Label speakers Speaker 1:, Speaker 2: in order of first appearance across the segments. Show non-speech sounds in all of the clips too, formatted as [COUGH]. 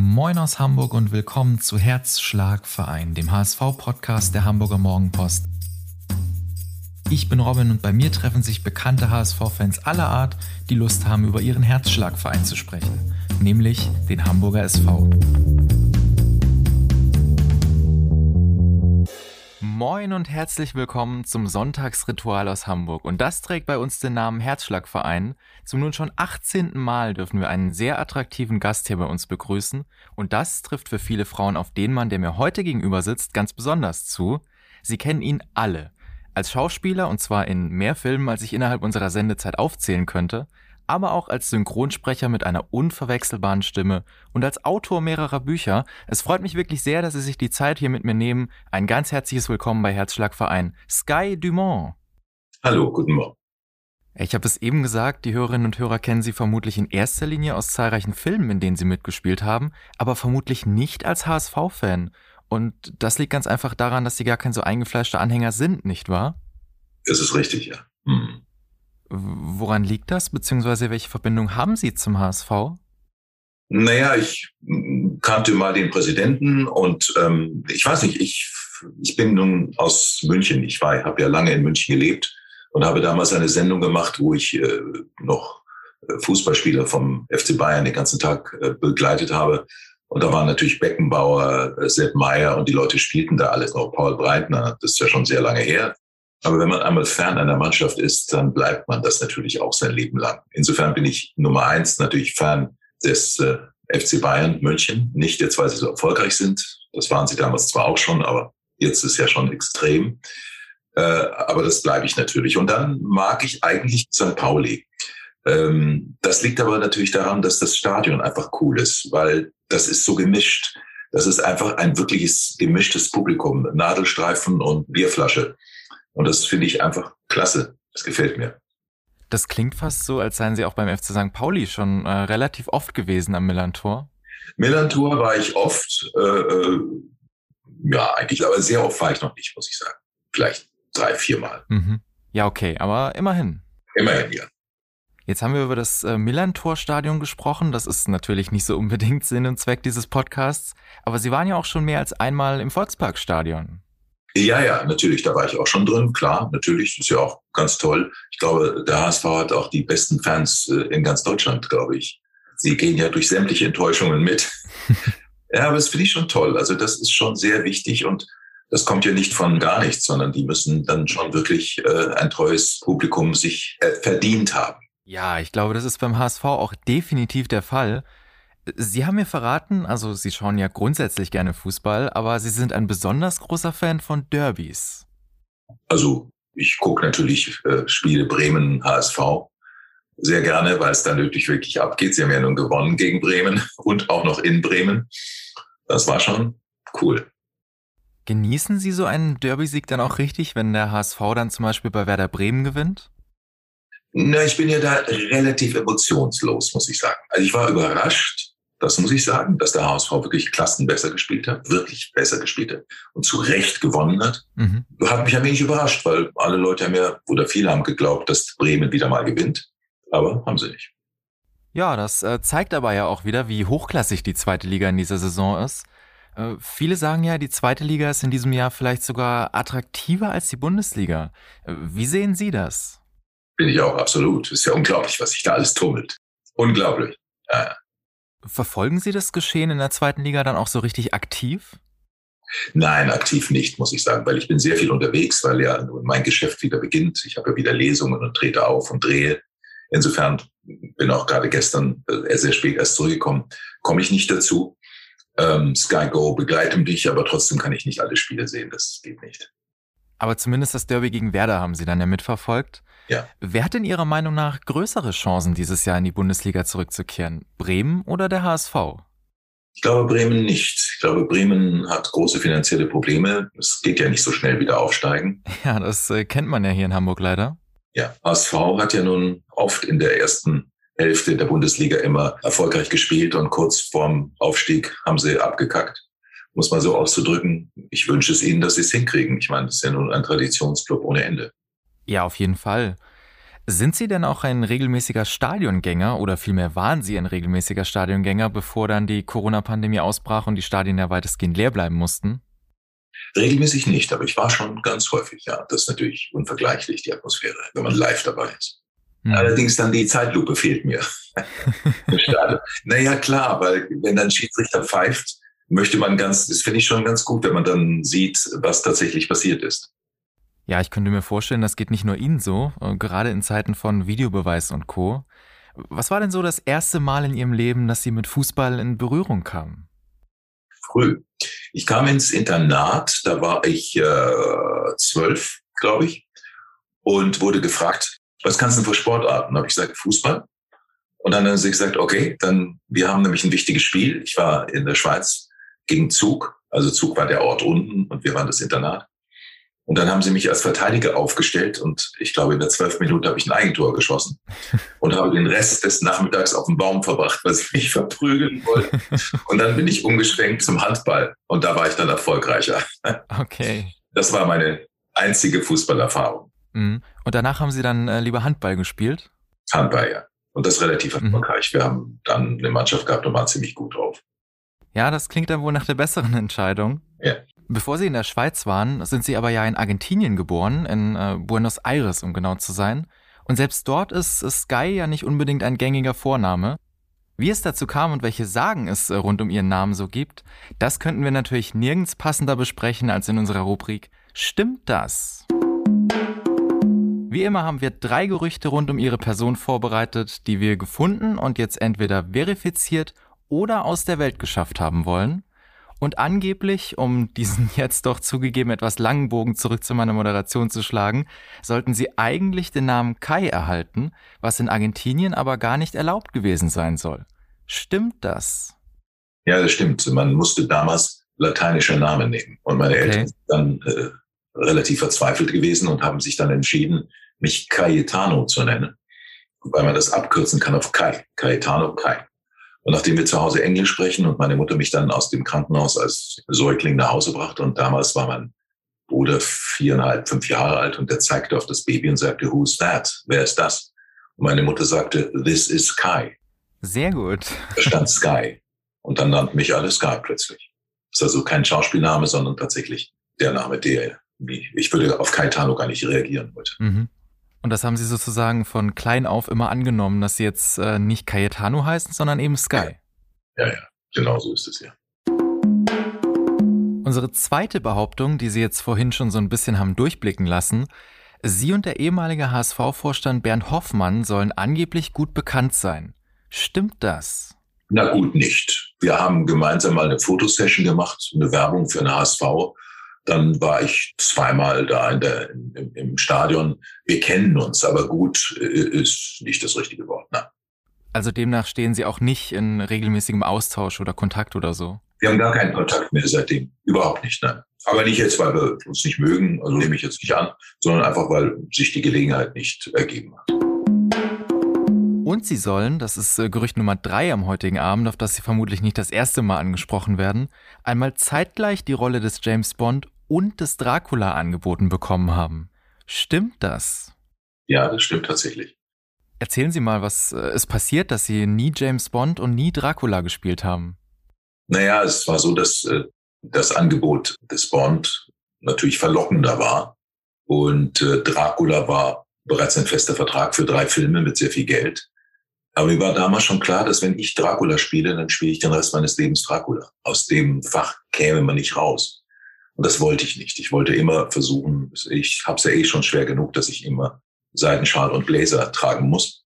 Speaker 1: Moin aus Hamburg und willkommen zu Herzschlagverein, dem HSV-Podcast der Hamburger Morgenpost. Ich bin Robin und bei mir treffen sich bekannte HSV-Fans aller Art, die Lust haben, über ihren Herzschlagverein zu sprechen, nämlich den Hamburger SV. Moin und herzlich willkommen zum Sonntagsritual aus Hamburg. Und das trägt bei uns den Namen Herzschlagverein. Zum nun schon 18. Mal dürfen wir einen sehr attraktiven Gast hier bei uns begrüßen. Und das trifft für viele Frauen auf den Mann, der mir heute gegenüber sitzt, ganz besonders zu. Sie kennen ihn alle. Als Schauspieler, und zwar in mehr Filmen, als ich innerhalb unserer Sendezeit aufzählen könnte, aber auch als Synchronsprecher mit einer unverwechselbaren Stimme und als Autor mehrerer Bücher. Es freut mich wirklich sehr, dass Sie sich die Zeit hier mit mir nehmen. Ein ganz herzliches Willkommen bei Herzschlagverein. Sky Dumont.
Speaker 2: Hallo, guten Morgen.
Speaker 1: Ich habe es eben gesagt, die Hörerinnen und Hörer kennen Sie vermutlich in erster Linie aus zahlreichen Filmen, in denen Sie mitgespielt haben, aber vermutlich nicht als HSV-Fan. Und das liegt ganz einfach daran, dass Sie gar kein so eingefleischter Anhänger sind, nicht wahr?
Speaker 2: Das ist richtig, ja. Hm.
Speaker 1: Woran liegt das, beziehungsweise welche Verbindung haben Sie zum HSV?
Speaker 2: Naja, ich kannte mal den Präsidenten und ähm, ich weiß nicht, ich, ich bin nun aus München. Ich war, habe ja lange in München gelebt und habe damals eine Sendung gemacht, wo ich äh, noch äh, Fußballspieler vom FC Bayern den ganzen Tag äh, begleitet habe. Und da waren natürlich Beckenbauer, äh, Sepp Meyer und die Leute spielten da alles noch. Paul Breitner, das ist ja schon sehr lange her. Aber wenn man einmal fern einer Mannschaft ist, dann bleibt man das natürlich auch sein Leben lang. Insofern bin ich Nummer eins natürlich Fan des äh, FC Bayern München. Nicht jetzt, weil sie so erfolgreich sind. Das waren sie damals zwar auch schon, aber jetzt ist ja schon extrem. Äh, aber das bleibe ich natürlich. Und dann mag ich eigentlich St. Pauli. Ähm, das liegt aber natürlich daran, dass das Stadion einfach cool ist, weil das ist so gemischt. Das ist einfach ein wirkliches gemischtes Publikum. Nadelstreifen und Bierflasche. Und das finde ich einfach klasse. Das gefällt mir.
Speaker 1: Das klingt fast so, als seien Sie auch beim FC St. Pauli schon äh, relativ oft gewesen am Millantor.
Speaker 2: Millantor war ich oft, äh, äh, ja, eigentlich, aber sehr oft war ich noch nicht, muss ich sagen. Vielleicht drei, viermal.
Speaker 1: Mhm. Ja, okay, aber immerhin.
Speaker 2: Immerhin, ja.
Speaker 1: Jetzt haben wir über das äh, Millantor-Stadion gesprochen. Das ist natürlich nicht so unbedingt Sinn und Zweck dieses Podcasts. Aber Sie waren ja auch schon mehr als einmal im Volksparkstadion.
Speaker 2: Ja, ja, natürlich, da war ich auch schon drin, klar, natürlich, das ist ja auch ganz toll. Ich glaube, der HSV hat auch die besten Fans äh, in ganz Deutschland, glaube ich. Sie gehen ja durch sämtliche Enttäuschungen mit. [LAUGHS] ja, aber das finde ich schon toll. Also das ist schon sehr wichtig und das kommt ja nicht von gar nichts, sondern die müssen dann schon wirklich äh, ein treues Publikum sich äh, verdient haben.
Speaker 1: Ja, ich glaube, das ist beim HSV auch definitiv der Fall. Sie haben mir verraten, also Sie schauen ja grundsätzlich gerne Fußball, aber Sie sind ein besonders großer Fan von Derbys.
Speaker 2: Also ich gucke natürlich äh, Spiele Bremen, HSV sehr gerne, weil es dann wirklich wirklich abgeht. Sie haben ja nun gewonnen gegen Bremen und auch noch in Bremen. Das war schon cool.
Speaker 1: Genießen Sie so einen Derby-Sieg dann auch richtig, wenn der HSV dann zum Beispiel bei Werder Bremen gewinnt?
Speaker 2: Na, ich bin ja da relativ emotionslos, muss ich sagen. Also ich war überrascht, das muss ich sagen, dass der HSV wirklich Klassen besser gespielt hat, wirklich besser gespielt hat und zu Recht gewonnen hat. Mhm. Hat mich ein wenig überrascht, weil alle Leute haben ja, oder viele haben geglaubt, dass Bremen wieder mal gewinnt. Aber haben sie nicht.
Speaker 1: Ja, das äh, zeigt aber ja auch wieder, wie hochklassig die zweite Liga in dieser Saison ist. Äh, viele sagen ja, die zweite Liga ist in diesem Jahr vielleicht sogar attraktiver als die Bundesliga. Äh, wie sehen Sie das?
Speaker 2: Bin ich auch absolut. Ist ja unglaublich, was sich da alles tummelt. Unglaublich. Ja.
Speaker 1: Verfolgen Sie das Geschehen in der zweiten Liga dann auch so richtig aktiv?
Speaker 2: Nein, aktiv nicht, muss ich sagen, weil ich bin sehr viel unterwegs, weil ja mein Geschäft wieder beginnt. Ich habe ja wieder Lesungen und trete auf und drehe. Insofern bin auch gerade gestern äh, sehr spät erst zurückgekommen. Komme ich nicht dazu. Ähm, Sky Go begleitet mich, aber trotzdem kann ich nicht alle Spiele sehen. Das geht nicht.
Speaker 1: Aber zumindest das Derby gegen Werder haben Sie dann ja mitverfolgt.
Speaker 2: Ja.
Speaker 1: Wer hat in Ihrer Meinung nach größere Chancen, dieses Jahr in die Bundesliga zurückzukehren? Bremen oder der HSV?
Speaker 2: Ich glaube Bremen nicht. Ich glaube, Bremen hat große finanzielle Probleme. Es geht ja nicht so schnell wieder aufsteigen. [LAUGHS]
Speaker 1: Ja, das äh, kennt man ja hier in Hamburg leider.
Speaker 2: Ja, HSV hat ja nun oft in der ersten Hälfte der Bundesliga immer erfolgreich gespielt und kurz vorm Aufstieg haben sie abgekackt. Muss man so auszudrücken. Ich wünsche es ihnen, dass sie es hinkriegen. Ich meine, das ist ja nun ein Traditionsclub ohne Ende.
Speaker 1: Ja, auf jeden Fall. Sind Sie denn auch ein regelmäßiger Stadiongänger oder vielmehr waren Sie ein regelmäßiger Stadiongänger, bevor dann die Corona-Pandemie ausbrach und die Stadien ja weitestgehend leer bleiben mussten?
Speaker 2: Regelmäßig nicht, aber ich war schon ganz häufig, ja. Das ist natürlich unvergleichlich, die Atmosphäre, wenn man live dabei ist. Mhm. Allerdings dann die Zeitlupe fehlt mir. [LAUGHS] naja, klar, weil wenn dann Schiedsrichter pfeift, möchte man ganz, das finde ich schon ganz gut, wenn man dann sieht, was tatsächlich passiert ist.
Speaker 1: Ja, ich könnte mir vorstellen, das geht nicht nur Ihnen so, äh, gerade in Zeiten von Videobeweis und Co. Was war denn so das erste Mal in Ihrem Leben, dass Sie mit Fußball in Berührung kamen?
Speaker 2: Früh. Ich kam ins Internat, da war ich äh, zwölf, glaube ich, und wurde gefragt, was kannst du denn für Sportarten? Da habe ich gesagt, Fußball. Und dann haben sie gesagt, okay, dann, wir haben nämlich ein wichtiges Spiel. Ich war in der Schweiz gegen Zug. Also Zug war der Ort unten und wir waren das Internat. Und dann haben sie mich als Verteidiger aufgestellt und ich glaube, in der zwölf Minuten habe ich ein Eigentor geschossen [LAUGHS] und habe den Rest des Nachmittags auf dem Baum verbracht, weil sie mich verprügeln wollten. Und dann bin ich umgeschwenkt zum Handball und da war ich dann erfolgreicher.
Speaker 1: Okay.
Speaker 2: Das war meine einzige Fußballerfahrung.
Speaker 1: Mhm. Und danach haben Sie dann äh, lieber Handball gespielt?
Speaker 2: Handball, ja. Und das relativ mhm. erfolgreich. Wir haben dann eine Mannschaft gehabt und waren ziemlich gut drauf.
Speaker 1: Ja, das klingt dann wohl nach der besseren Entscheidung.
Speaker 2: Ja.
Speaker 1: Bevor Sie in der Schweiz waren, sind Sie aber ja in Argentinien geboren, in äh, Buenos Aires, um genau zu sein. Und selbst dort ist, Sky ja nicht unbedingt ein gängiger Vorname. Wie es dazu kam und welche Sagen es äh, rund um Ihren Namen so gibt, das könnten wir natürlich nirgends passender besprechen als in unserer Rubrik Stimmt das? Wie immer haben wir drei Gerüchte rund um Ihre Person vorbereitet, die wir gefunden und jetzt entweder verifiziert oder aus der Welt geschafft haben wollen. Und angeblich, um diesen [LAUGHS] jetzt doch zugegeben etwas langen Bogen zurück zu meiner Moderation zu schlagen, sollten sie eigentlich den Namen Kai erhalten, was in Argentinien aber gar nicht erlaubt gewesen sein soll. Stimmt das?
Speaker 2: Ja, das stimmt. Man musste damals lateinische Namen nehmen. Und meine okay. Eltern sind dann äh, relativ verzweifelt gewesen und haben sich dann entschieden, mich Cayetano zu nennen, weil man das abkürzen kann auf Kai. Cayetano Kai. Und nachdem wir zu Hause Englisch sprechen und meine Mutter mich dann aus dem Krankenhaus als Säugling nach Hause brachte und damals war mein Bruder viereinhalb, fünf Jahre alt und der zeigte auf das Baby und sagte, who's that? Wer ist das? Und meine Mutter sagte, this is Kai.
Speaker 1: Sehr gut.
Speaker 2: Da stand Sky. Und dann nannten mich alle Sky plötzlich. Das ist also kein Schauspielname, sondern tatsächlich der Name, der ich würde auf Kai Tano gar nicht reagieren wollte. Mhm.
Speaker 1: Und das haben Sie sozusagen von klein auf immer angenommen, dass Sie jetzt äh, nicht Cayetano heißen, sondern eben Sky.
Speaker 2: Ja, ja, genau so ist es ja.
Speaker 1: Unsere zweite Behauptung, die Sie jetzt vorhin schon so ein bisschen haben durchblicken lassen, Sie und der ehemalige HSV-Vorstand Bernd Hoffmann sollen angeblich gut bekannt sein. Stimmt das?
Speaker 2: Na gut, nicht. Wir haben gemeinsam mal eine Fotosession gemacht, eine Werbung für eine HSV dann war ich zweimal da in der, im, im Stadion. Wir kennen uns, aber gut äh, ist nicht das richtige Wort. Nein.
Speaker 1: Also demnach stehen Sie auch nicht in regelmäßigem Austausch oder Kontakt oder so?
Speaker 2: Wir haben gar keinen Kontakt mehr seitdem. Überhaupt nicht, nein. Aber nicht jetzt, weil wir uns nicht mögen, also nehme ich jetzt nicht an, sondern einfach, weil sich die Gelegenheit nicht ergeben hat.
Speaker 1: Und sie sollen, das ist äh, Gerücht Nummer drei am heutigen Abend, auf das sie vermutlich nicht das erste Mal angesprochen werden, einmal zeitgleich die Rolle des James Bond und des Dracula angeboten bekommen haben. Stimmt das?
Speaker 2: Ja, das stimmt tatsächlich.
Speaker 1: Erzählen Sie mal, was äh, ist passiert, dass Sie nie James Bond und nie Dracula gespielt haben?
Speaker 2: Naja, es war so, dass äh, das Angebot des Bond natürlich verlockender war. Und äh, Dracula war bereits ein fester Vertrag für drei Filme mit sehr viel Geld. Aber mir war damals schon klar, dass wenn ich Dracula spiele, dann spiele ich den Rest meines Lebens Dracula. Aus dem Fach käme man nicht raus. Und das wollte ich nicht. Ich wollte immer versuchen, ich habe es ja eh schon schwer genug, dass ich immer Seidenschal und Bläser tragen muss.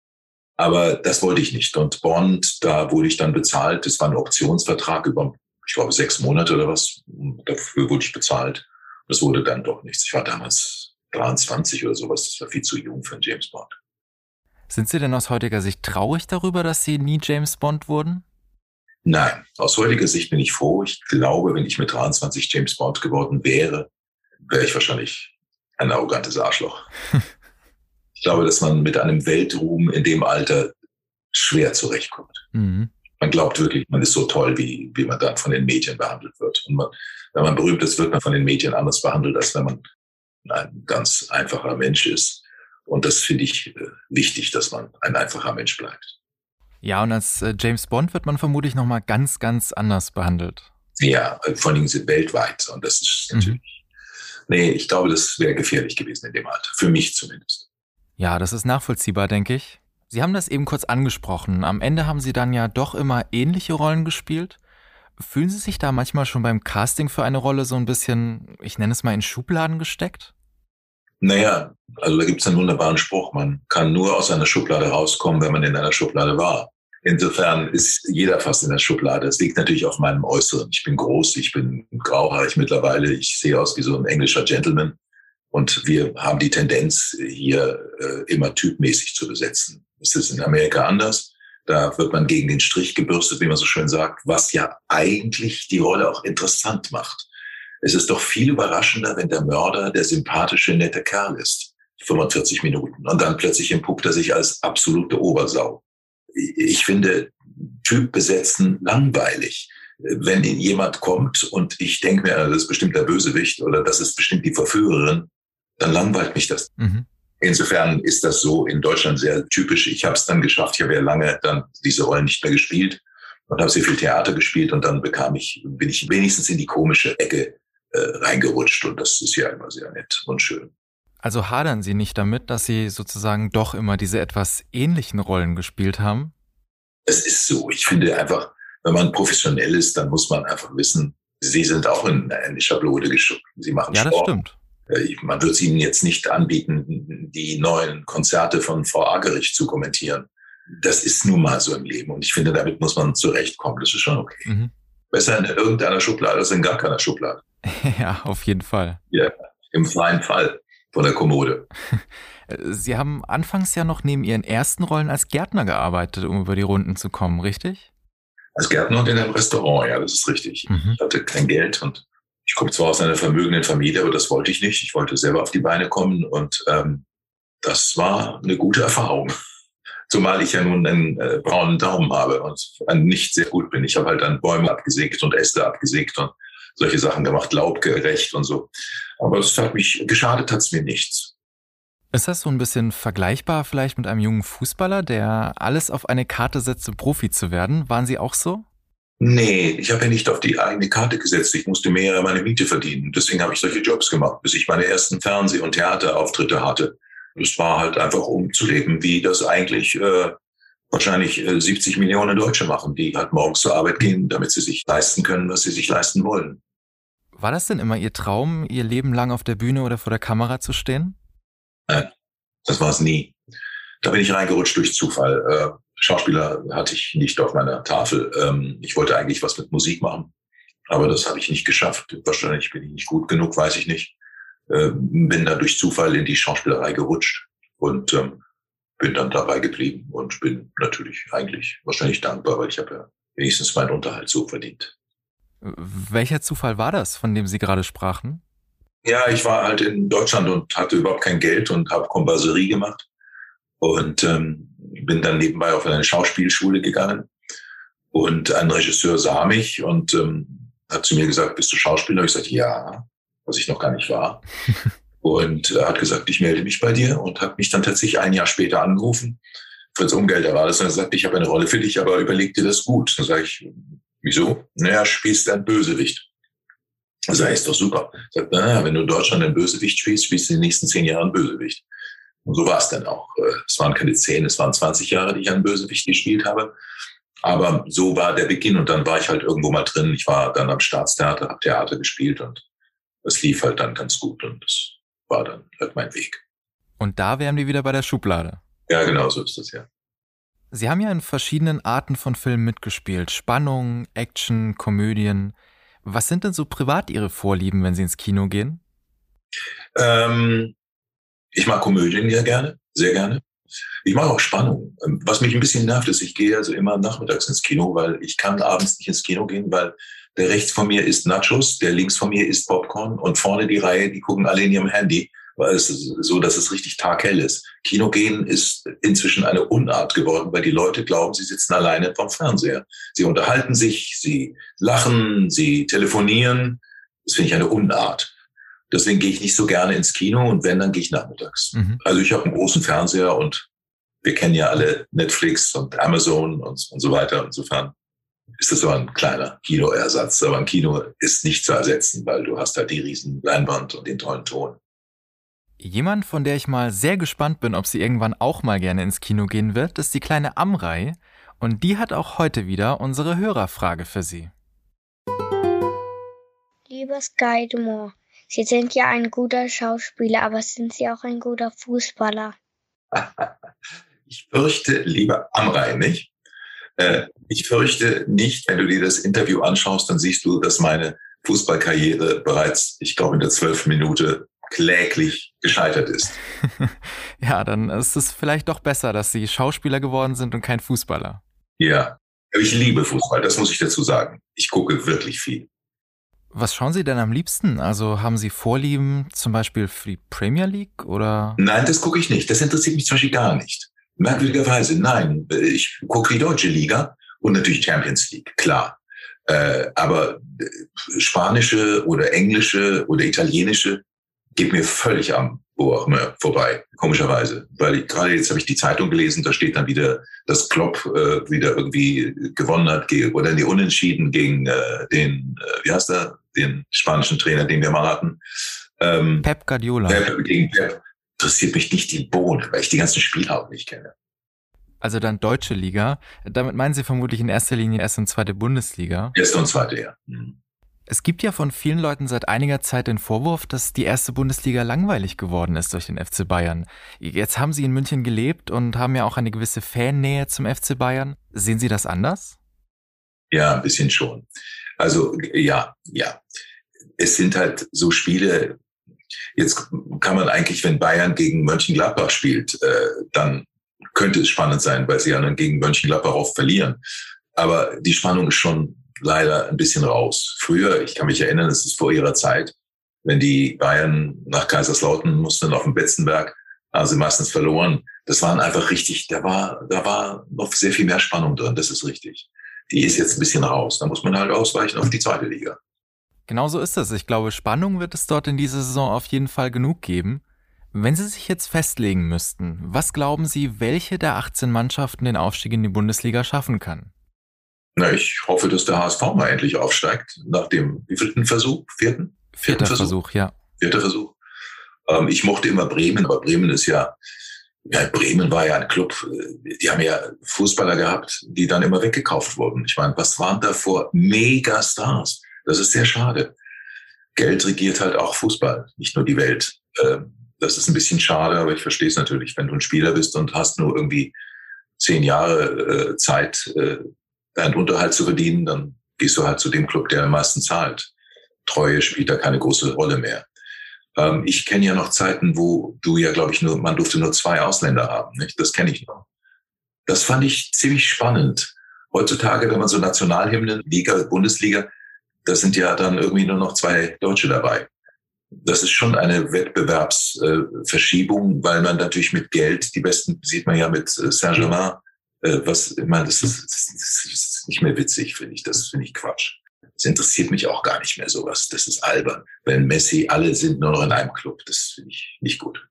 Speaker 2: Aber das wollte ich nicht. Und Bond, da wurde ich dann bezahlt. Das war ein Optionsvertrag über, ich glaube, sechs Monate oder was. Dafür wurde ich bezahlt. Das wurde dann doch nichts. Ich war damals 23 oder sowas. Das war viel zu jung für einen James Bond.
Speaker 1: Sind Sie denn aus heutiger Sicht traurig darüber, dass Sie nie James Bond wurden?
Speaker 2: Nein, aus heutiger Sicht bin ich froh. Ich glaube, wenn ich mit 23 James Bond geworden wäre, wäre ich wahrscheinlich ein arrogantes Arschloch. [LAUGHS] ich glaube, dass man mit einem Weltruhm in dem Alter schwer zurechtkommt. Mhm. Man glaubt wirklich, man ist so toll, wie, wie man dann von den Medien behandelt wird. Und man, wenn man berühmt ist, wird man von den Medien anders behandelt, als wenn man ein ganz einfacher Mensch ist. Und das finde ich äh, wichtig, dass man ein einfacher Mensch bleibt.
Speaker 1: Ja, und als äh, James Bond wird man vermutlich nochmal ganz, ganz anders behandelt.
Speaker 2: Ja, vor allem sind weltweit. Und das ist mhm. natürlich. Mhm. Nee, ich glaube, das wäre gefährlich gewesen in dem Alter. Für mich zumindest.
Speaker 1: Ja, das ist nachvollziehbar, denke ich. Sie haben das eben kurz angesprochen. Am Ende haben Sie dann ja doch immer ähnliche Rollen gespielt. Fühlen Sie sich da manchmal schon beim Casting für eine Rolle so ein bisschen, ich nenne es mal, in Schubladen gesteckt?
Speaker 2: Naja, also da gibt es einen wunderbaren Spruch. Man kann nur aus einer Schublade rauskommen, wenn man in einer Schublade war. Insofern ist jeder fast in der Schublade. Es liegt natürlich auf meinem Äußeren. Ich bin groß, ich bin grauhaarig mittlerweile. Ich sehe aus wie so ein englischer Gentleman. Und wir haben die Tendenz, hier äh, immer typmäßig zu besetzen. Es ist in Amerika anders. Da wird man gegen den Strich gebürstet, wie man so schön sagt, was ja eigentlich die Rolle auch interessant macht. Es ist doch viel überraschender, wenn der Mörder der sympathische, nette Kerl ist. 45 Minuten. Und dann plötzlich entpuppt er sich als absolute Obersau. Ich finde Typ besetzen langweilig. Wenn jemand kommt und ich denke mir, das ist bestimmt der Bösewicht oder das ist bestimmt die Verführerin, dann langweilt mich das. Mhm. Insofern ist das so in Deutschland sehr typisch. Ich habe es dann geschafft. Ich habe ja lange dann diese Rollen nicht mehr gespielt und habe sehr viel Theater gespielt und dann bekam ich, bin ich wenigstens in die komische Ecke reingerutscht und das ist ja immer sehr nett und schön.
Speaker 1: Also hadern Sie nicht damit, dass Sie sozusagen doch immer diese etwas ähnlichen Rollen gespielt haben?
Speaker 2: Es ist so. Ich finde einfach, wenn man professionell ist, dann muss man einfach wissen, Sie sind auch in eine Schablone geschubst. Sie machen
Speaker 1: ja,
Speaker 2: Sport. Ja,
Speaker 1: das stimmt.
Speaker 2: Äh, man wird es ihnen jetzt nicht anbieten, die neuen Konzerte von Frau Agerich zu kommentieren. Das ist nun mal so im Leben und ich finde, damit muss man zurechtkommen. Das ist schon okay. Mhm. Besser in irgendeiner Schublade als in gar keiner Schublade. [LAUGHS]
Speaker 1: ja, auf jeden Fall.
Speaker 2: Ja, im freien Fall von der Kommode. [LAUGHS]
Speaker 1: Sie haben anfangs ja noch neben Ihren ersten Rollen als Gärtner gearbeitet, um über die Runden zu kommen, richtig?
Speaker 2: Als Gärtner und in einem Restaurant, ja, das ist richtig. Mhm. Ich hatte kein Geld und ich komme zwar aus einer vermögenden Familie, aber das wollte ich nicht. Ich wollte selber auf die Beine kommen und ähm, das war eine gute Erfahrung. [LAUGHS] Zumal ich ja nun einen äh, braunen Daumen habe und nicht sehr gut bin. Ich habe halt dann Bäume abgesägt und Äste abgesägt und solche Sachen gemacht, laubgerecht und so. Aber es hat mich, geschadet hat es mir nichts.
Speaker 1: Ist das so ein bisschen vergleichbar vielleicht mit einem jungen Fußballer, der alles auf eine Karte setzt, um Profi zu werden? Waren Sie auch so?
Speaker 2: Nee, ich habe ja nicht auf die eigene Karte gesetzt. Ich musste mehr meine Miete verdienen. Deswegen habe ich solche Jobs gemacht, bis ich meine ersten Fernseh- und Theaterauftritte hatte. Das war halt einfach, um zu leben, wie das eigentlich äh, wahrscheinlich äh, 70 Millionen Deutsche machen, die halt morgens zur Arbeit gehen, damit sie sich leisten können, was sie sich leisten wollen.
Speaker 1: War das denn immer Ihr Traum, Ihr Leben lang auf der Bühne oder vor der Kamera zu stehen?
Speaker 2: Nein, das war es nie. Da bin ich reingerutscht durch Zufall. Äh, Schauspieler hatte ich nicht auf meiner Tafel. Ähm, ich wollte eigentlich was mit Musik machen, aber das habe ich nicht geschafft. Wahrscheinlich bin ich nicht gut genug, weiß ich nicht. Äh, bin dann durch Zufall in die Schauspielerei gerutscht und ähm, bin dann dabei geblieben und bin natürlich eigentlich wahrscheinlich dankbar, weil ich habe ja wenigstens meinen Unterhalt so verdient.
Speaker 1: Welcher Zufall war das, von dem Sie gerade sprachen?
Speaker 2: Ja, ich war halt in Deutschland und hatte überhaupt kein Geld und habe Komparserie gemacht und ähm, bin dann nebenbei auf eine Schauspielschule gegangen und ein Regisseur sah mich und ähm, hat zu mir gesagt, bist du Schauspieler? Ich sagte, ja, was ich noch gar nicht war. [LAUGHS] und er hat gesagt, ich melde mich bei dir und hat mich dann tatsächlich ein Jahr später angerufen. Fritz Umgelder war das und er sagte, ich habe eine Rolle für dich, aber überleg dir das gut. Dann sage ich, wieso? Naja, spielst ein Bösewicht. Das heißt doch super. Er sagt, naja, wenn du in Deutschland ein Bösewicht spielst, spielst du in den nächsten zehn Jahren Bösewicht. Und so war es dann auch. Äh, es waren keine zehn, es waren 20 Jahre, die ich an Bösewicht gespielt habe. Aber so war der Beginn und dann war ich halt irgendwo mal drin. Ich war dann am Staatstheater, habe Theater gespielt und es lief halt dann ganz gut und das war dann halt mein Weg.
Speaker 1: Und da wären wir wieder bei der Schublade.
Speaker 2: Ja, genau so ist das ja.
Speaker 1: Sie haben ja in verschiedenen Arten von Filmen mitgespielt. Spannung, Action, Komödien. Was sind denn so privat Ihre Vorlieben, wenn Sie ins Kino gehen?
Speaker 2: Ähm, ich mag Komödien ja gerne, sehr gerne. Ich mag auch Spannung. Was mich ein bisschen nervt, ist, ich gehe also immer nachmittags ins Kino, weil ich kann abends nicht ins Kino gehen, weil der rechts von mir ist Nachos, der links von mir ist Popcorn und vorne die Reihe, die gucken alle in ihrem Handy, weil es ist so, dass es richtig taghell ist. Kino gehen ist inzwischen eine Unart geworden, weil die Leute glauben, sie sitzen alleine vom Fernseher. Sie unterhalten sich, sie lachen, sie telefonieren. Das finde ich eine Unart. Deswegen gehe ich nicht so gerne ins Kino und wenn, dann gehe ich nachmittags. Mhm. Also ich habe einen großen Fernseher und wir kennen ja alle Netflix und Amazon und, und so weiter. Insofern ist das so ein kleiner Kinoersatz. Aber ein Kino ist nicht zu ersetzen, weil du hast halt die riesen Leinwand und den tollen Ton.
Speaker 1: Jemand, von der ich mal sehr gespannt bin, ob sie irgendwann auch mal gerne ins Kino gehen wird, ist die kleine Amrei. Und die hat auch heute wieder unsere Hörerfrage für Sie.
Speaker 3: Lieber Skydemore, Sie sind ja ein guter Schauspieler, aber sind Sie auch ein guter Fußballer? [LAUGHS]
Speaker 2: ich fürchte, lieber Amrei, nicht? Äh, ich fürchte nicht, wenn du dir das Interview anschaust, dann siehst du, dass meine Fußballkarriere bereits, ich glaube, in der zwölften Minute kläglich gescheitert ist. [LAUGHS]
Speaker 1: ja, dann ist es vielleicht doch besser, dass Sie Schauspieler geworden sind und kein Fußballer.
Speaker 2: Ja, ich liebe Fußball, das muss ich dazu sagen. Ich gucke wirklich viel.
Speaker 1: Was schauen Sie denn am liebsten? Also haben Sie Vorlieben zum Beispiel für die Premier League oder?
Speaker 2: Nein, das gucke ich nicht. Das interessiert mich zum Beispiel gar nicht. Merkwürdigerweise, nein. Ich gucke die deutsche Liga und natürlich Champions League, klar. Äh, aber äh, spanische oder englische oder italienische geht mir völlig am Ohr vorbei, komischerweise. Weil ich, gerade jetzt habe ich die Zeitung gelesen, da steht dann wieder, dass Klopp äh, wieder irgendwie gewonnen hat oder die Unentschieden gegen äh, den, äh, wie heißt er, den spanischen Trainer, den wir mal hatten.
Speaker 1: Ähm, Pep Guardiola.
Speaker 2: Pep gegen Pep. Interessiert mich nicht die Bohne, weil ich die ganzen Spiele auch nicht kenne.
Speaker 1: Also dann deutsche Liga. Damit meinen Sie vermutlich in erster Linie erste und zweite Bundesliga.
Speaker 2: Erste und zweite, ja. Mhm.
Speaker 1: Es gibt ja von vielen Leuten seit einiger Zeit den Vorwurf, dass die erste Bundesliga langweilig geworden ist durch den FC Bayern. Jetzt haben Sie in München gelebt und haben ja auch eine gewisse Fannähe zum FC Bayern. Sehen Sie das anders?
Speaker 2: Ja, ein bisschen schon. Also ja, ja. Es sind halt so Spiele. Jetzt kann man eigentlich, wenn Bayern gegen Mönchengladbach spielt, äh, dann könnte es spannend sein, weil sie ja dann gegen Mönchengladbach oft verlieren. Aber die Spannung ist schon leider ein bisschen raus. Früher, ich kann mich erinnern, es ist vor ihrer Zeit, wenn die Bayern nach Kaiserslautern mussten auf dem Betzenberg, haben sie meistens verloren. Das waren einfach richtig, da war, da war noch sehr viel mehr Spannung drin, das ist richtig. Die ist jetzt ein bisschen raus. Da muss man halt ausweichen auf die zweite Liga.
Speaker 1: Genau so ist es. Ich glaube, Spannung wird es dort in dieser Saison auf jeden Fall genug geben. Wenn Sie sich jetzt festlegen müssten, was glauben Sie, welche der 18 Mannschaften den Aufstieg in die Bundesliga schaffen kann?
Speaker 2: Na, ich hoffe, dass der HSV mal endlich aufsteigt. Nach dem wievielten Versuch? Vierten?
Speaker 1: Vierter Versuch? Versuch, ja.
Speaker 2: Vierter Versuch. Ähm, ich mochte immer Bremen, aber Bremen ist ja, ja, Bremen war ja ein Club, äh, die haben ja Fußballer gehabt, die dann immer weggekauft wurden. Ich meine, was waren da vor Megastars? Das ist sehr schade. Geld regiert halt auch Fußball, nicht nur die Welt. Ähm, das ist ein bisschen schade, aber ich verstehe es natürlich. Wenn du ein Spieler bist und hast nur irgendwie zehn Jahre äh, Zeit, äh, deinen Unterhalt zu verdienen, dann gehst du halt zu dem Club, der am meisten zahlt. Treue spielt da keine große Rolle mehr. Ähm, ich kenne ja noch Zeiten, wo du ja, glaube ich, nur, man durfte nur zwei Ausländer haben. Nicht? Das kenne ich noch. Das fand ich ziemlich spannend. Heutzutage, wenn man so Nationalhymnen, Liga, Bundesliga, da sind ja dann irgendwie nur noch zwei Deutsche dabei. Das ist schon eine Wettbewerbsverschiebung, weil man natürlich mit Geld, die besten sieht man ja mit äh, Saint-Germain, äh, was, ich meine, das ist, das ist nicht mehr witzig, finde ich. Das finde ich Quatsch. Das interessiert mich auch gar nicht mehr sowas. Das ist albern. Wenn Messi, alle sind nur noch in einem Club. Das finde ich nicht gut.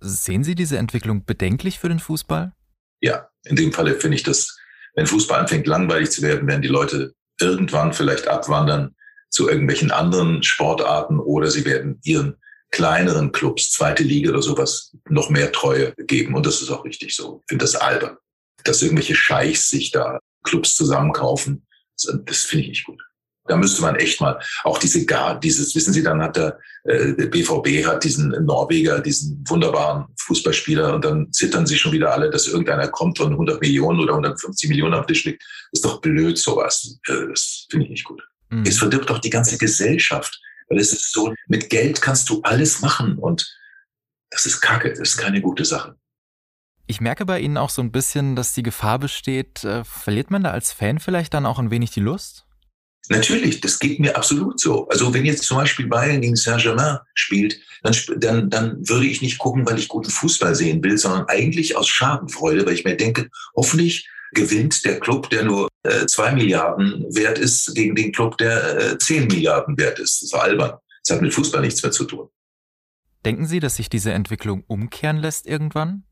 Speaker 1: Sehen Sie diese Entwicklung bedenklich für den Fußball?
Speaker 2: Ja, in dem Falle finde ich das, wenn Fußball anfängt langweilig zu werden, werden die Leute irgendwann vielleicht abwandern zu irgendwelchen anderen Sportarten oder sie werden ihren kleineren Clubs, zweite Liga oder sowas, noch mehr Treue geben. Und das ist auch richtig so. Ich finde das albern dass irgendwelche Scheichs sich da Clubs zusammenkaufen. Das finde ich nicht gut. Da müsste man echt mal auch diese gar dieses wissen Sie dann hat der, äh, der BVB hat diesen Norweger diesen wunderbaren Fußballspieler und dann zittern sie schon wieder alle, dass irgendeiner kommt von 100 Millionen oder 150 Millionen auf den Tisch liegt. ist doch blöd sowas. Äh, das finde ich nicht gut. Mhm. Es verdirbt doch die ganze Gesellschaft, weil es ist so mit Geld kannst du alles machen und das ist Kacke. Das ist keine gute Sache.
Speaker 1: Ich merke bei Ihnen auch so ein bisschen, dass die Gefahr besteht, äh, verliert man da als Fan vielleicht dann auch ein wenig die Lust?
Speaker 2: Natürlich, das geht mir absolut so. Also wenn jetzt zum Beispiel Bayern gegen Saint-Germain spielt, dann, dann, dann würde ich nicht gucken, weil ich guten Fußball sehen will, sondern eigentlich aus Schadenfreude, weil ich mir denke, hoffentlich gewinnt der Club, der nur äh, zwei Milliarden wert ist, gegen den Club, der äh, zehn Milliarden wert ist. Das ist albern. Es hat mit Fußball nichts mehr zu tun.
Speaker 1: Denken Sie, dass sich diese Entwicklung umkehren lässt irgendwann?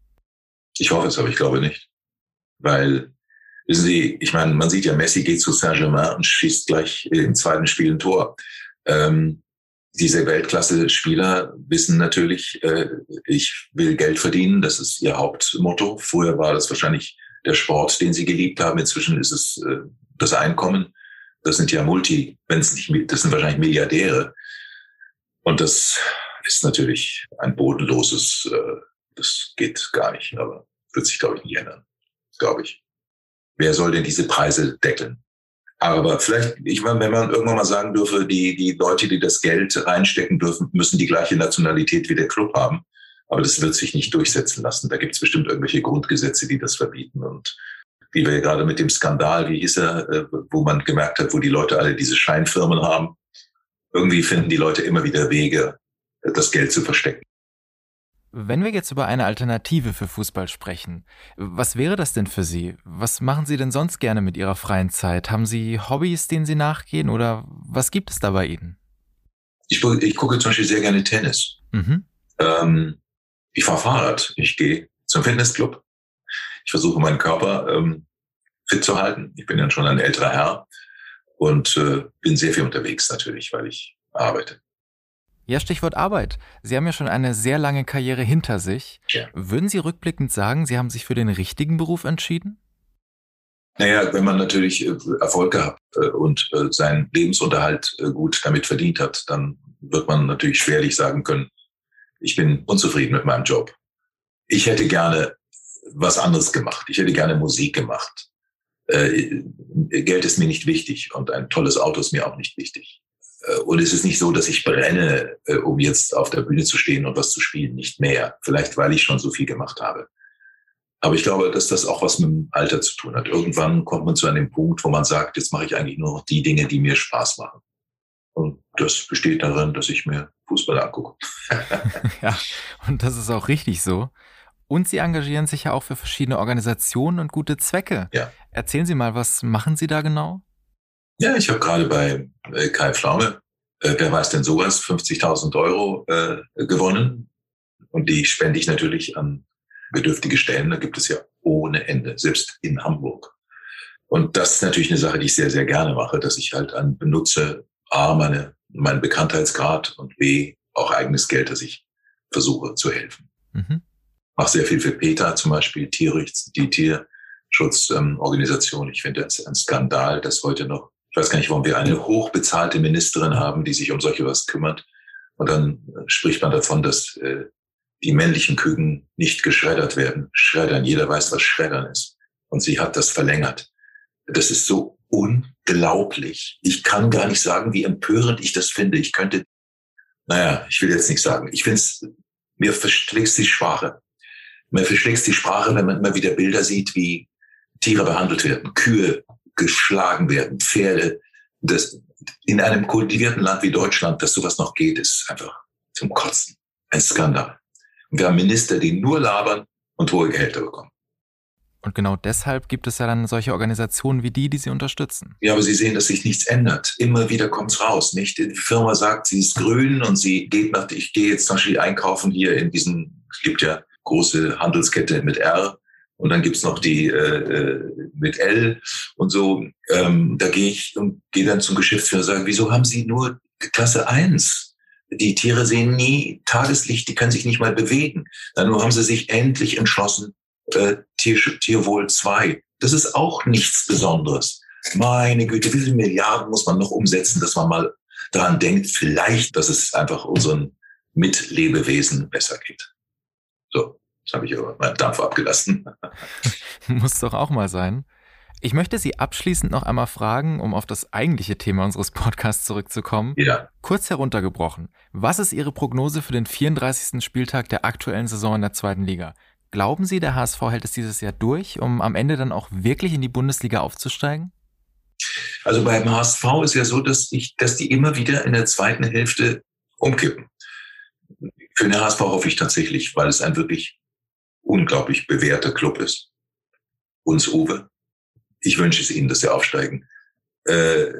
Speaker 2: Ich hoffe es, aber ich glaube nicht. Weil, wissen Sie, ich meine, man sieht ja, Messi geht zu Saint-Germain und schießt gleich im zweiten Spiel ein Tor. Ähm, diese Weltklasse-Spieler wissen natürlich, äh, ich will Geld verdienen, das ist ihr Hauptmotto. Früher war das wahrscheinlich der Sport, den sie geliebt haben. Inzwischen ist es äh, das Einkommen. Das sind ja Multi, wenn es nicht, das sind wahrscheinlich Milliardäre. Und das ist natürlich ein bodenloses, äh, das geht gar nicht, aber wird sich, glaube ich, nicht ändern. Glaube ich. Wer soll denn diese Preise deckeln? Aber vielleicht, ich meine, wenn man irgendwann mal sagen dürfe, die, die Leute, die das Geld reinstecken dürfen, müssen die gleiche Nationalität wie der Club haben. Aber das wird sich nicht durchsetzen lassen. Da gibt es bestimmt irgendwelche Grundgesetze, die das verbieten. Und wie wir gerade mit dem Skandal, wie hieß er, äh, wo man gemerkt hat, wo die Leute alle diese Scheinfirmen haben, irgendwie finden die Leute immer wieder Wege, das Geld zu verstecken.
Speaker 1: Wenn wir jetzt über eine Alternative für Fußball sprechen, was wäre das denn für Sie? Was machen Sie denn sonst gerne mit Ihrer freien Zeit? Haben Sie Hobbys, denen Sie nachgehen oder was gibt es da bei Ihnen?
Speaker 2: Ich, ich gucke zum Beispiel sehr gerne Tennis. Mhm. Ähm, ich fahre Fahrrad. Ich gehe zum Fitnessclub. Ich versuche meinen Körper ähm, fit zu halten. Ich bin ja schon ein älterer Herr und äh, bin sehr viel unterwegs natürlich, weil ich arbeite.
Speaker 1: Ja, Stichwort Arbeit. Sie haben ja schon eine sehr lange Karriere hinter sich. Ja. Würden Sie rückblickend sagen, Sie haben sich für den richtigen Beruf entschieden?
Speaker 2: Naja, wenn man natürlich äh, Erfolg gehabt äh, und äh, seinen Lebensunterhalt gut damit verdient hat, dann wird man natürlich schwerlich sagen können, ich bin unzufrieden mit meinem Job. Ich hätte gerne was anderes gemacht. Ich hätte gerne Musik gemacht. Geld ist mir nicht wichtig und ein tolles Auto ist mir auch nicht wichtig. Äh, und es ist nicht so, dass ich brenne, äh, um jetzt auf der Bühne zu stehen und was zu spielen, nicht mehr. Vielleicht, weil ich schon so viel gemacht habe. Aber ich glaube, dass das auch was mit dem Alter zu tun hat. Irgendwann kommt man zu einem Punkt, wo man sagt, jetzt mache ich eigentlich nur noch die Dinge, die mir Spaß machen. Und das besteht darin, dass ich mir Fußball angucke. [LAUGHS] [LAUGHS]
Speaker 1: ja, und das ist auch richtig so. Und Sie engagieren sich ja auch für verschiedene Organisationen und gute Zwecke. Ja. Erzählen Sie mal, was machen Sie da genau?
Speaker 2: Ja, ich habe gerade bei äh, Kai Pflaume, äh, wer weiß denn sowas, 50.000 Euro äh, gewonnen. Und die spende ich natürlich an bedürftige Stellen. Da gibt es ja ohne Ende, selbst in Hamburg. Und das ist natürlich eine Sache, die ich sehr, sehr gerne mache, dass ich halt an benutze, A, meine, meinen Bekanntheitsgrad und B, auch eigenes Geld, dass ich versuche zu helfen. Mhm. Mache sehr viel für Peter zum Beispiel, Tierrechts, die Tierschutzorganisation. Ähm, ich finde es ein Skandal, dass heute noch ich weiß gar nicht, warum wir eine hochbezahlte Ministerin haben, die sich um solche was kümmert. Und dann spricht man davon, dass äh, die männlichen Küken nicht geschreddert werden. Schreddern, jeder weiß, was Schreddern ist. Und sie hat das verlängert. Das ist so unglaublich. Ich kann gar nicht sagen, wie empörend ich das finde. Ich könnte, naja, ich will jetzt nicht sagen. Ich finde es, mir verschlägt die Sprache. Mir verschlägt die Sprache, wenn man immer wieder Bilder sieht, wie Tiere behandelt werden. Kühe geschlagen werden, Pferde. Das, in einem kultivierten Land wie Deutschland, dass sowas noch geht, ist einfach zum Kotzen. Ein Skandal. Und wir haben Minister, die nur labern und hohe Gehälter bekommen.
Speaker 1: Und genau deshalb gibt es ja dann solche Organisationen wie die, die sie unterstützen.
Speaker 2: Ja, aber Sie sehen, dass sich nichts ändert. Immer wieder kommt es raus. Nicht? Die Firma sagt, sie ist grün und sie geht nach, ich gehe jetzt zum Beispiel einkaufen hier in diesen, es gibt ja große Handelskette mit R und dann gibt's noch die äh, äh, mit L und so. Ähm, da gehe ich und gehe dann zum Geschäftsführer und sage, wieso haben Sie nur Klasse 1? Die Tiere sehen nie Tageslicht, die können sich nicht mal bewegen. Dann nur haben sie sich endlich entschlossen, äh, Tier, Tierwohl 2. Das ist auch nichts Besonderes. Meine Güte, wie viele Milliarden muss man noch umsetzen, dass man mal daran denkt, vielleicht, dass es einfach unseren Mitlebewesen besser geht. So. Das habe ich aber meinen Dampf abgelassen. [LAUGHS]
Speaker 1: Muss doch auch mal sein. Ich möchte Sie abschließend noch einmal fragen, um auf das eigentliche Thema unseres Podcasts zurückzukommen. Ja. Kurz heruntergebrochen. Was ist Ihre Prognose für den 34. Spieltag der aktuellen Saison in der zweiten Liga? Glauben Sie, der HSV hält es dieses Jahr durch, um am Ende dann auch wirklich in die Bundesliga aufzusteigen?
Speaker 2: Also beim HSV ist ja so, dass ich, dass die immer wieder in der zweiten Hälfte umkippen. Für den HSV hoffe ich tatsächlich, weil es ein wirklich unglaublich bewährter Club ist. Uns Uwe. Ich wünsche es Ihnen, dass Sie aufsteigen. Äh,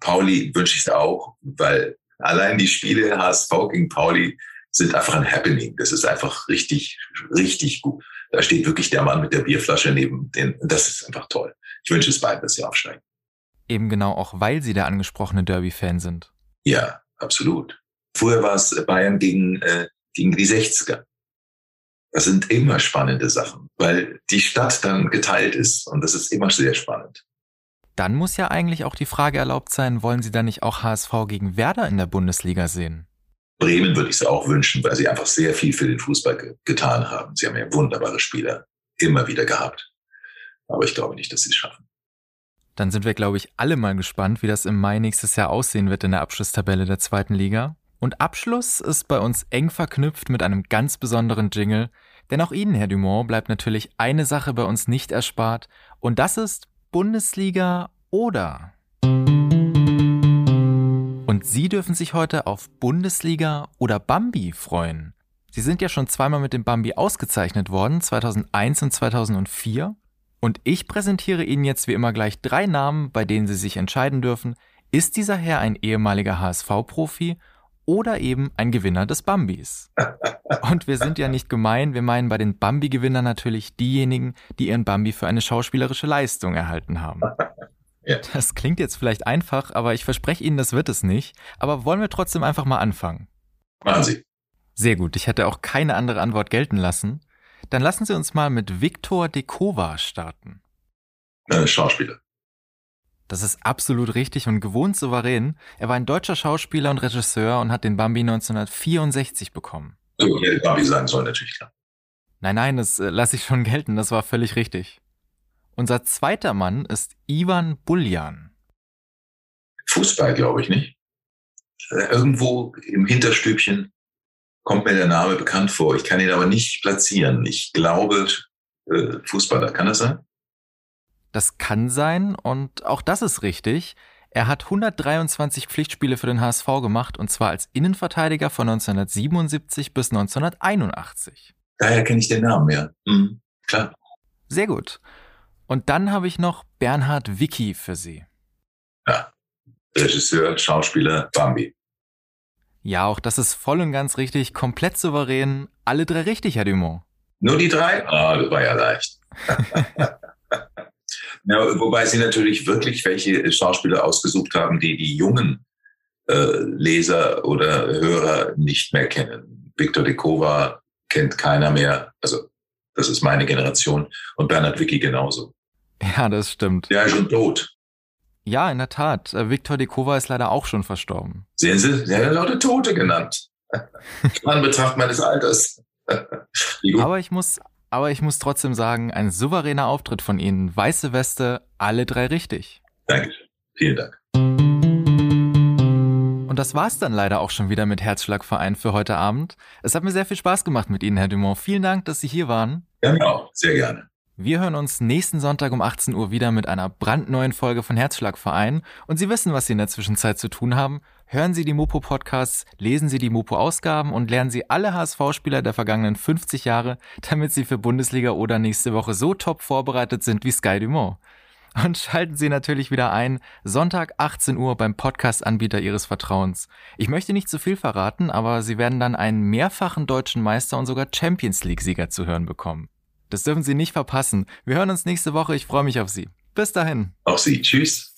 Speaker 2: Pauli wünsche ich es auch, weil Allein die Spiele HSV gegen Pauli sind einfach ein Happening. Das ist einfach richtig, richtig gut. Da steht wirklich der Mann mit der Bierflasche neben den. Das ist einfach toll. Ich wünsche es beiden, dass sie aufsteigen.
Speaker 1: Eben genau auch, weil sie der angesprochene Derby-Fan sind.
Speaker 2: Ja, absolut. Früher war es Bayern gegen, äh, gegen die 60er. Das sind immer spannende Sachen, weil die Stadt dann geteilt ist und das ist immer sehr spannend.
Speaker 1: Dann muss ja eigentlich auch die Frage erlaubt sein, wollen Sie da nicht auch HSV gegen Werder in der Bundesliga sehen?
Speaker 2: Bremen würde ich es auch wünschen, weil sie einfach sehr viel für den Fußball ge getan haben. Sie haben ja wunderbare Spieler immer wieder gehabt. Aber ich glaube nicht, dass sie es schaffen.
Speaker 1: Dann sind wir, glaube ich, alle mal gespannt, wie das im Mai nächstes Jahr aussehen wird in der Abschlusstabelle der zweiten Liga. Und Abschluss ist bei uns eng verknüpft mit einem ganz besonderen Jingle, denn auch Ihnen, Herr Dumont, bleibt natürlich eine Sache bei uns nicht erspart, und das ist Bundesliga oder. Und Sie dürfen sich heute auf Bundesliga oder Bambi freuen. Sie sind ja schon zweimal mit dem Bambi ausgezeichnet worden, 2001 und 2004. Und ich präsentiere Ihnen jetzt wie immer gleich drei Namen, bei denen Sie sich entscheiden dürfen, ist dieser Herr ein ehemaliger HSV-Profi oder eben ein Gewinner des Bambis. [LAUGHS] Und wir sind ja nicht gemein, wir meinen bei den Bambi-Gewinnern natürlich diejenigen, die ihren Bambi für eine schauspielerische Leistung erhalten haben. [LAUGHS] Ja. Das klingt jetzt vielleicht einfach, aber ich verspreche Ihnen, das wird es nicht. Aber wollen wir trotzdem einfach mal anfangen?
Speaker 2: Machen Sie.
Speaker 1: Sehr gut, ich hätte auch keine andere Antwort gelten lassen. Dann lassen Sie uns mal mit Viktor Dekova starten.
Speaker 2: Äh, Schauspieler.
Speaker 1: Das ist absolut richtig und gewohnt souverän. Er war ein deutscher Schauspieler und Regisseur und hat den Bambi 1964 bekommen.
Speaker 2: So, hätte Bambi sein soll, natürlich klar.
Speaker 1: Nein, nein, das äh, lasse ich schon gelten, das war völlig richtig. Unser zweiter Mann ist Ivan Buljan.
Speaker 2: Fußball, glaube ich, nicht? Irgendwo im Hinterstübchen kommt mir der Name bekannt vor. Ich kann ihn aber nicht platzieren. Ich glaube, äh, Fußballer, kann das sein?
Speaker 1: Das kann sein und auch das ist richtig. Er hat 123 Pflichtspiele für den HSV gemacht und zwar als Innenverteidiger von 1977 bis 1981.
Speaker 2: Daher kenne ich den Namen, ja. Mhm, klar.
Speaker 1: Sehr gut. Und dann habe ich noch Bernhard Wicki für Sie.
Speaker 2: Ja, Regisseur, Schauspieler, Bambi.
Speaker 1: Ja, auch das ist voll und ganz richtig, komplett souverän. Alle drei richtig, Herr Dumont.
Speaker 2: Nur die drei? Ah, oh, das war ja leicht. [LAUGHS] Ja, wobei sie natürlich wirklich welche Schauspieler ausgesucht haben, die die jungen äh, Leser oder Hörer nicht mehr kennen. Victor de Kova kennt keiner mehr. Also das ist meine Generation. Und Bernhard Wicki genauso.
Speaker 1: Ja, das stimmt.
Speaker 2: Der ist schon tot.
Speaker 1: Ja, in der Tat. Äh, Victor de Kova ist leider auch schon verstorben.
Speaker 2: Sehen Sie, Sie haben Leute Tote genannt. [LAUGHS] An Betracht meines Alters. [LAUGHS]
Speaker 1: Aber ich muss aber ich muss trotzdem sagen, ein souveräner Auftritt von Ihnen. Weiße Weste, alle drei richtig.
Speaker 2: Danke. Vielen Dank.
Speaker 1: Und das war's dann leider auch schon wieder mit Herzschlagverein für heute Abend. Es hat mir sehr viel Spaß gemacht mit Ihnen, Herr Dumont. Vielen Dank, dass Sie hier waren.
Speaker 2: Ja, genau. Sehr gerne.
Speaker 1: Wir hören uns nächsten Sonntag um 18 Uhr wieder mit einer brandneuen Folge von Herzschlagverein. Und Sie wissen, was Sie in der Zwischenzeit zu tun haben. Hören Sie die Mopo-Podcasts, lesen Sie die Mopo-Ausgaben und lernen Sie alle HSV-Spieler der vergangenen 50 Jahre, damit Sie für Bundesliga oder nächste Woche so top vorbereitet sind wie Sky Dumont. Und schalten Sie natürlich wieder ein, Sonntag 18 Uhr beim Podcast-Anbieter Ihres Vertrauens. Ich möchte nicht zu viel verraten, aber Sie werden dann einen mehrfachen deutschen Meister und sogar Champions League-Sieger zu hören bekommen. Das dürfen Sie nicht verpassen. Wir hören uns nächste Woche. Ich freue mich auf Sie. Bis dahin.
Speaker 2: Auch Sie. Tschüss.